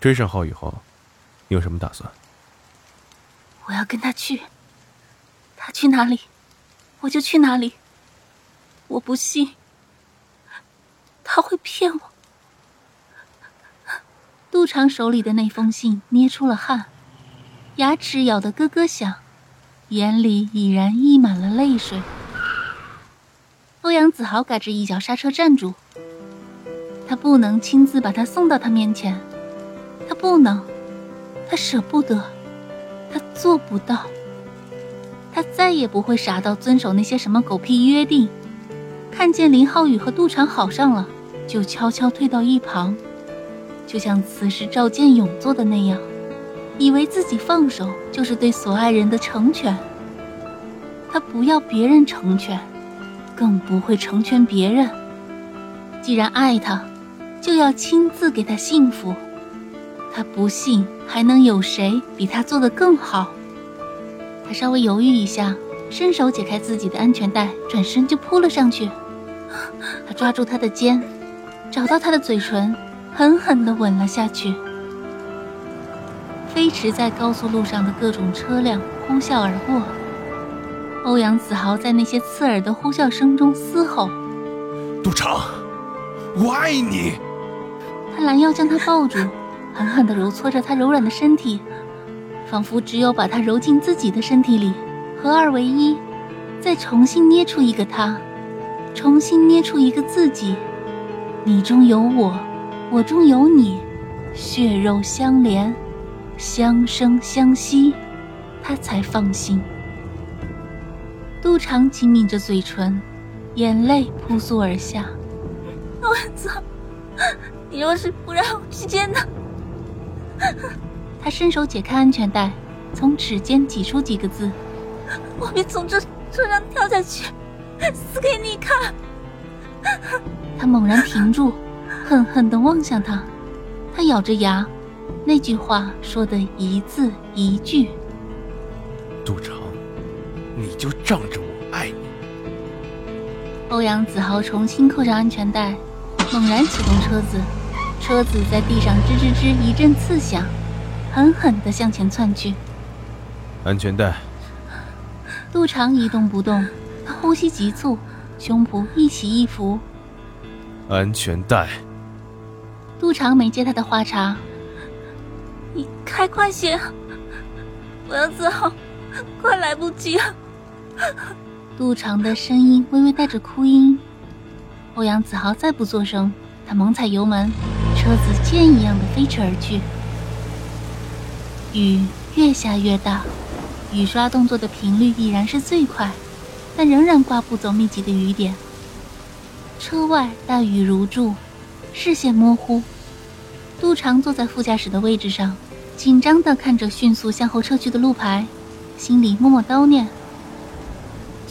追上浩以后，你有什么打算？我要跟他去，他去哪里，我就去哪里。我不信他会骗我。杜长手里的那封信捏出了汗，牙齿咬得咯咯响，眼里已然溢满了泪水。欧阳子豪赶着一脚刹车站住。他不能亲自把他送到他面前，他不能，他舍不得，他做不到，他再也不会傻到遵守那些什么狗屁约定。看见林浩宇和杜长好上了，就悄悄退到一旁，就像此时赵建勇做的那样，以为自己放手就是对所爱人的成全。他不要别人成全，更不会成全别人。既然爱他。就要亲自给他幸福，他不信还能有谁比他做的更好。他稍微犹豫一下，伸手解开自己的安全带，转身就扑了上去。他抓住他的肩，找到他的嘴唇，狠狠地吻了下去。飞驰在高速路上的各种车辆呼啸而过，欧阳子豪在那些刺耳的呼啸声中嘶吼：“杜长，我爱你。”他拦腰将他抱住，狠狠地揉搓着他柔软的身体，仿佛只有把他揉进自己的身体里，合二为一，再重新捏出一个他，重新捏出一个自己。你中有我，我中有你，血肉相连，相生相惜，他才放心。杜长紧抿着嘴唇，眼泪扑簌而下。我操！你若是不让我去见他，他伸手解开安全带，从指尖挤出几个字：“我别从这车上跳下去，死给你看。”他猛然停住，恨恨地望向他。他咬着牙，那句话说的一字一句：“杜长，你就仗着我爱你。”欧阳子豪重新扣上安全带。猛然启动车子，车子在地上吱吱吱一阵刺响，狠狠地向前窜去。安全带。杜长一动不动，他呼吸急促，胸脯一起一伏。安全带。杜长没接他的话茬。你开快些，我要自豪，快来不及了。杜长的声音微微带着哭音。欧阳子豪再不作声，他猛踩油门，车子箭一样的飞驰而去。雨越下越大，雨刷动作的频率已然是最快，但仍然刮不走密集的雨点。车外大雨如注，视线模糊。杜长坐在副驾驶的位置上，紧张地看着迅速向后撤去的路牌，心里默默叨念：“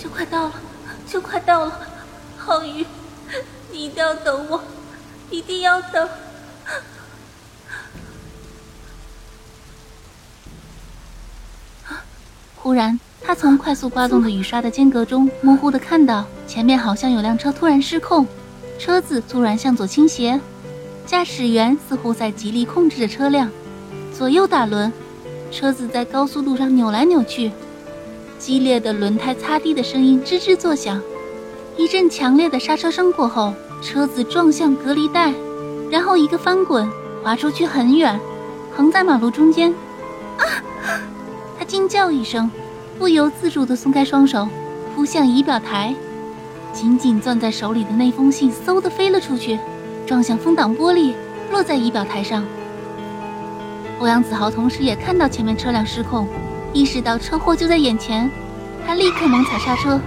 就快到了，就快到了，浩宇。”你一定要等我，一定要等。忽然，他从快速刮动的雨刷的间隔中，模糊的看到前面好像有辆车突然失控，车子突然向左倾斜，驾驶员似乎在极力控制着车辆，左右打轮，车子在高速路上扭来扭去，激烈的轮胎擦地的声音吱吱作响，一阵强烈的刹车声过后。车子撞向隔离带，然后一个翻滚，滑出去很远，横在马路中间。惊叫一声，不由自主地松开双手，扑向仪表台，紧紧攥在手里的那封信嗖的飞了出去，撞向风挡玻璃，落在仪表台上。欧阳子豪同时也看到前面车辆失控，意识到车祸就在眼前，他立刻猛踩刹车，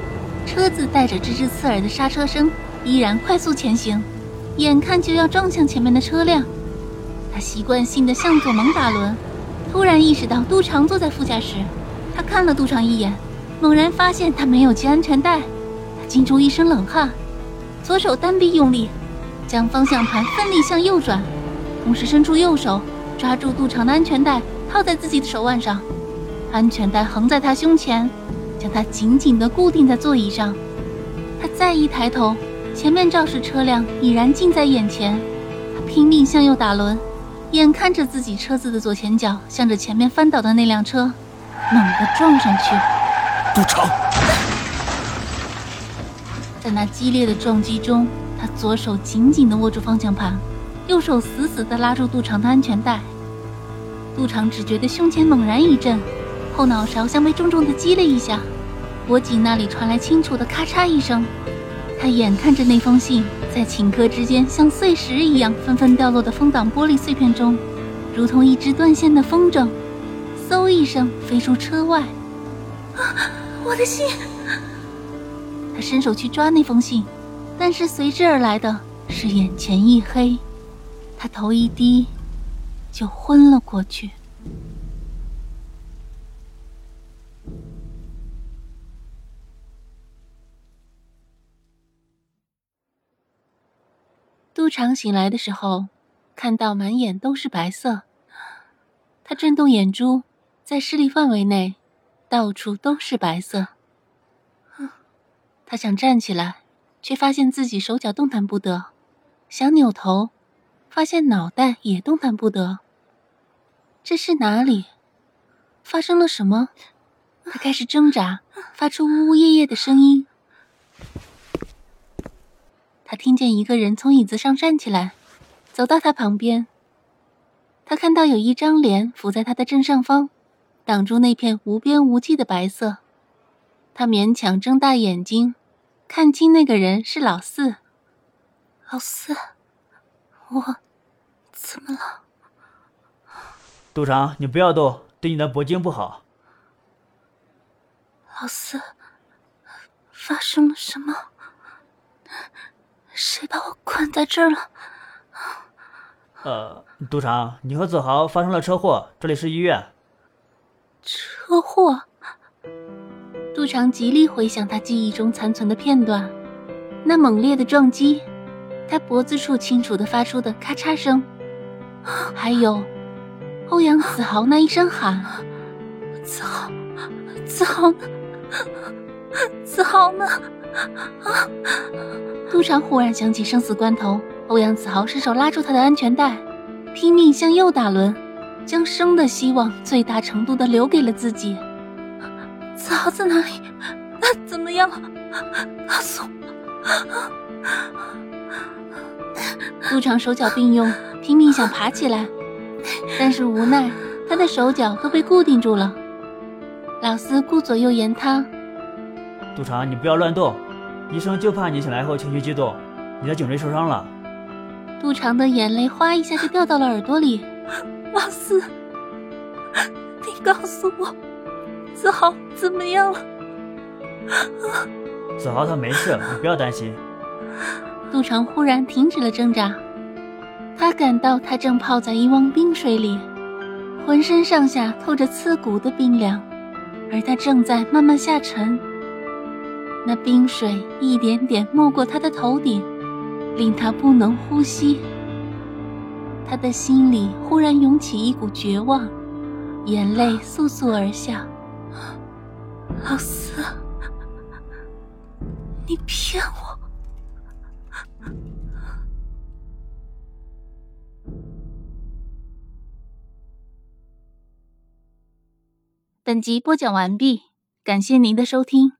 车子带着吱吱刺耳的刹车声。依然快速前行，眼看就要撞向前面的车辆，他习惯性的向左猛打轮，突然意识到杜长坐在副驾驶，他看了杜长一眼，猛然发现他没有系安全带，他惊出一身冷汗，左手单臂用力，将方向盘奋力向右转，同时伸出右手抓住杜长的安全带，套在自己的手腕上，安全带横在他胸前，将他紧紧地固定在座椅上。他再一抬头。前面肇事车辆已然近在眼前，他拼命向右打轮，眼看着自己车子的左前角向着前面翻倒的那辆车猛地撞上去。杜成，在那激烈的撞击中，他左手紧紧地握住方向盘，右手死死地拉住杜长的安全带。杜长只觉得胸前猛然一震，后脑勺像被重重地击了一下，脖颈那里传来清楚的咔嚓一声。他眼看着那封信在顷刻之间像碎石一样纷纷掉落的风挡玻璃碎片中，如同一只断线的风筝，嗖一声飞出车外。啊 我的信！他伸手去抓那封信，但是随之而来的是眼前一黑，他头一低，就昏了过去。杜长醒来的时候，看到满眼都是白色。他震动眼珠，在视力范围内，到处都是白色。他想站起来，却发现自己手脚动弹不得；想扭头，发现脑袋也动弹不得。这是哪里？发生了什么？他开始挣扎，发出呜呜咽咽的声音。他听见一个人从椅子上站起来，走到他旁边。他看到有一张脸浮在他的正上方，挡住那片无边无际的白色。他勉强睁大眼睛，看清那个人是老四。老四，我怎么了？杜长，你不要动，对你的脖颈不好。老四，发生了什么？谁把我困在这儿了？呃，杜长，你和子豪发生了车祸，这里是医院。车祸？杜长极力回想他记忆中残存的片段，那猛烈的撞击，他脖子处清楚的发出的咔嚓声，还有欧阳子豪那一声喊：“子豪，子豪呢？子豪呢？”啊！杜长忽然想起生死关头，欧阳子豪伸手拉住他的安全带，拼命向右打轮，将生的希望最大程度的留给了自己。子豪在哪里？他怎么样了？告诉我！杜长手脚并用，拼命想爬起来，但是无奈他的手脚都被固定住了。老四顾左右言他：“杜长，你不要乱动。”医生就怕你醒来后情绪激动，你的颈椎受伤了。杜长的眼泪哗一下就掉到了耳朵里。王四，你告诉我，子豪怎么样了？子豪他没事，你不要担心。杜长忽然停止了挣扎，他感到他正泡在一汪冰水里，浑身上下透着刺骨的冰凉，而他正在慢慢下沉。那冰水一点点没过他的头顶，令他不能呼吸。他的心里忽然涌起一股绝望，眼泪簌簌而下。老四，你骗我！本集播讲完毕，感谢您的收听。